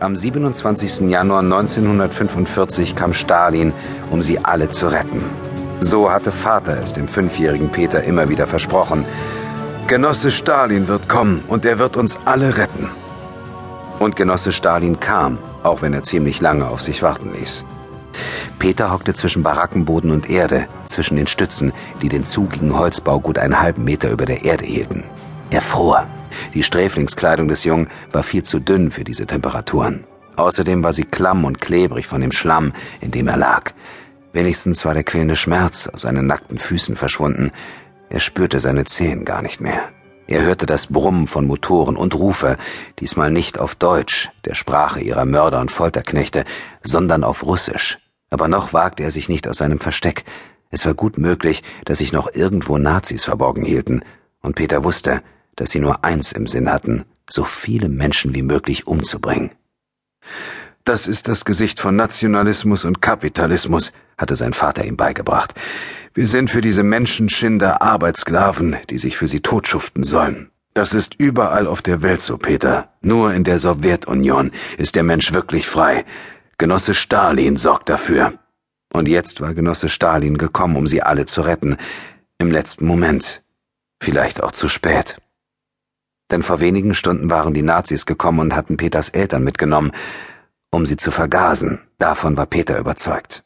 Am 27. Januar 1945 kam Stalin, um sie alle zu retten. So hatte Vater es dem fünfjährigen Peter immer wieder versprochen. Genosse Stalin wird kommen und er wird uns alle retten. Und Genosse Stalin kam, auch wenn er ziemlich lange auf sich warten ließ. Peter hockte zwischen Barackenboden und Erde, zwischen den Stützen, die den zugigen Holzbau gut einen halben Meter über der Erde hielten. Er fror. Die Sträflingskleidung des Jungen war viel zu dünn für diese Temperaturen. Außerdem war sie klamm und klebrig von dem Schlamm, in dem er lag. Wenigstens war der quälende Schmerz aus seinen nackten Füßen verschwunden. Er spürte seine Zehen gar nicht mehr. Er hörte das Brummen von Motoren und Rufe, diesmal nicht auf Deutsch, der Sprache ihrer Mörder und Folterknechte, sondern auf Russisch. Aber noch wagte er sich nicht aus seinem Versteck. Es war gut möglich, dass sich noch irgendwo Nazis verborgen hielten, und Peter wusste, dass sie nur eins im Sinn hatten, so viele Menschen wie möglich umzubringen. Das ist das Gesicht von Nationalismus und Kapitalismus, hatte sein Vater ihm beigebracht. Wir sind für diese Menschenschinder Arbeitssklaven, die sich für sie totschuften sollen. Das ist überall auf der Welt so, Peter. Nur in der Sowjetunion ist der Mensch wirklich frei. Genosse Stalin sorgt dafür. Und jetzt war Genosse Stalin gekommen, um sie alle zu retten. Im letzten Moment. Vielleicht auch zu spät denn vor wenigen Stunden waren die Nazis gekommen und hatten Peters Eltern mitgenommen, um sie zu vergasen. Davon war Peter überzeugt.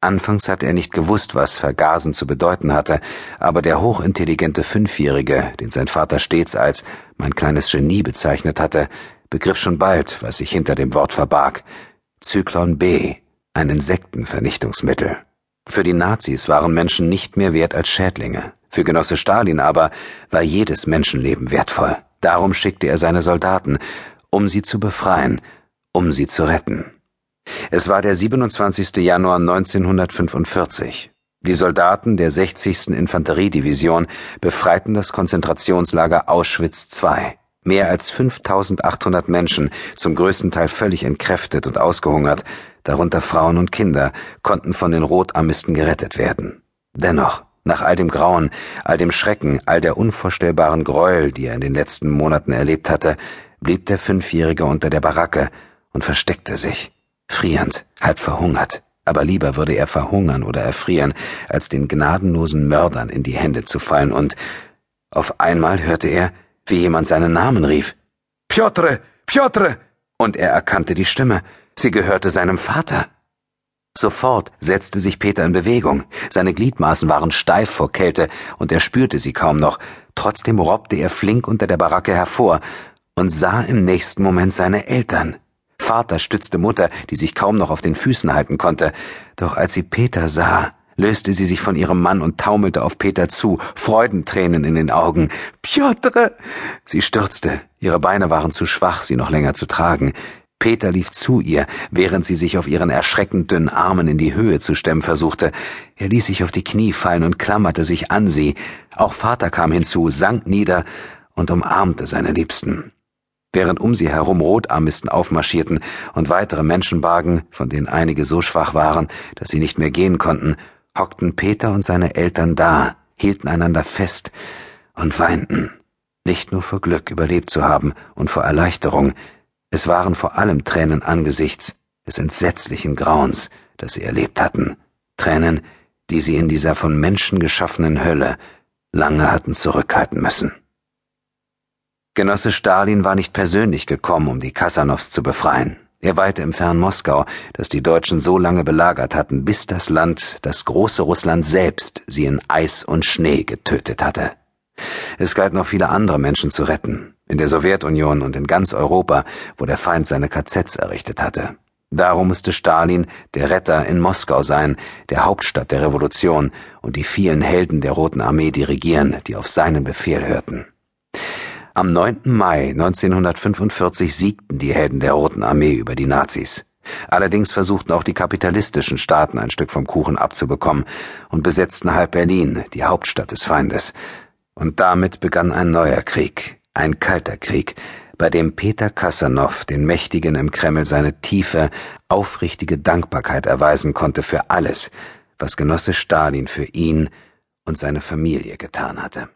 Anfangs hatte er nicht gewusst, was Vergasen zu bedeuten hatte, aber der hochintelligente Fünfjährige, den sein Vater stets als mein kleines Genie bezeichnet hatte, begriff schon bald, was sich hinter dem Wort verbarg. Zyklon B, ein Insektenvernichtungsmittel. Für die Nazis waren Menschen nicht mehr wert als Schädlinge. Für Genosse Stalin aber war jedes Menschenleben wertvoll. Darum schickte er seine Soldaten, um sie zu befreien, um sie zu retten. Es war der 27. Januar 1945. Die Soldaten der 60. Infanteriedivision befreiten das Konzentrationslager Auschwitz II. Mehr als 5800 Menschen, zum größten Teil völlig entkräftet und ausgehungert, darunter Frauen und Kinder, konnten von den Rotarmisten gerettet werden. Dennoch, nach all dem Grauen, all dem Schrecken, all der unvorstellbaren Gräuel, die er in den letzten Monaten erlebt hatte, blieb der Fünfjährige unter der Baracke und versteckte sich, frierend, halb verhungert. Aber lieber würde er verhungern oder erfrieren, als den gnadenlosen Mördern in die Hände zu fallen und auf einmal hörte er, wie jemand seinen Namen rief. Piotre! Piotre! Und er erkannte die Stimme. Sie gehörte seinem Vater. Sofort setzte sich Peter in Bewegung. Seine Gliedmaßen waren steif vor Kälte, und er spürte sie kaum noch. Trotzdem robbte er flink unter der Baracke hervor und sah im nächsten Moment seine Eltern. Vater stützte Mutter, die sich kaum noch auf den Füßen halten konnte. Doch als sie Peter sah, löste sie sich von ihrem Mann und taumelte auf Peter zu, Freudentränen in den Augen. Piotr! Sie stürzte. Ihre Beine waren zu schwach, sie noch länger zu tragen. Peter lief zu ihr, während sie sich auf ihren erschreckend dünnen Armen in die Höhe zu stemmen versuchte. Er ließ sich auf die Knie fallen und klammerte sich an sie. Auch Vater kam hinzu, sank nieder und umarmte seine Liebsten. Während um sie herum Rotarmisten aufmarschierten und weitere Menschenwagen, von denen einige so schwach waren, dass sie nicht mehr gehen konnten, hockten Peter und seine Eltern da, hielten einander fest und weinten. Nicht nur vor Glück überlebt zu haben und vor Erleichterung, es waren vor allem Tränen angesichts des entsetzlichen Grauens, das sie erlebt hatten, Tränen, die sie in dieser von Menschen geschaffenen Hölle lange hatten zurückhalten müssen. Genosse Stalin war nicht persönlich gekommen, um die Kasanows zu befreien. Er weilte im fernen Moskau, das die Deutschen so lange belagert hatten, bis das Land, das große Russland selbst, sie in Eis und Schnee getötet hatte. Es galt noch viele andere Menschen zu retten, in der Sowjetunion und in ganz Europa, wo der Feind seine KZs errichtet hatte. Darum musste Stalin der Retter in Moskau sein, der Hauptstadt der Revolution, und die vielen Helden der Roten Armee dirigieren, die auf seinen Befehl hörten. Am 9. Mai 1945 siegten die Helden der Roten Armee über die Nazis. Allerdings versuchten auch die kapitalistischen Staaten ein Stück vom Kuchen abzubekommen und besetzten halb Berlin, die Hauptstadt des Feindes. Und damit begann ein neuer Krieg, ein kalter Krieg, bei dem Peter Kassanow den Mächtigen im Kreml seine tiefe, aufrichtige Dankbarkeit erweisen konnte für alles, was Genosse Stalin für ihn und seine Familie getan hatte.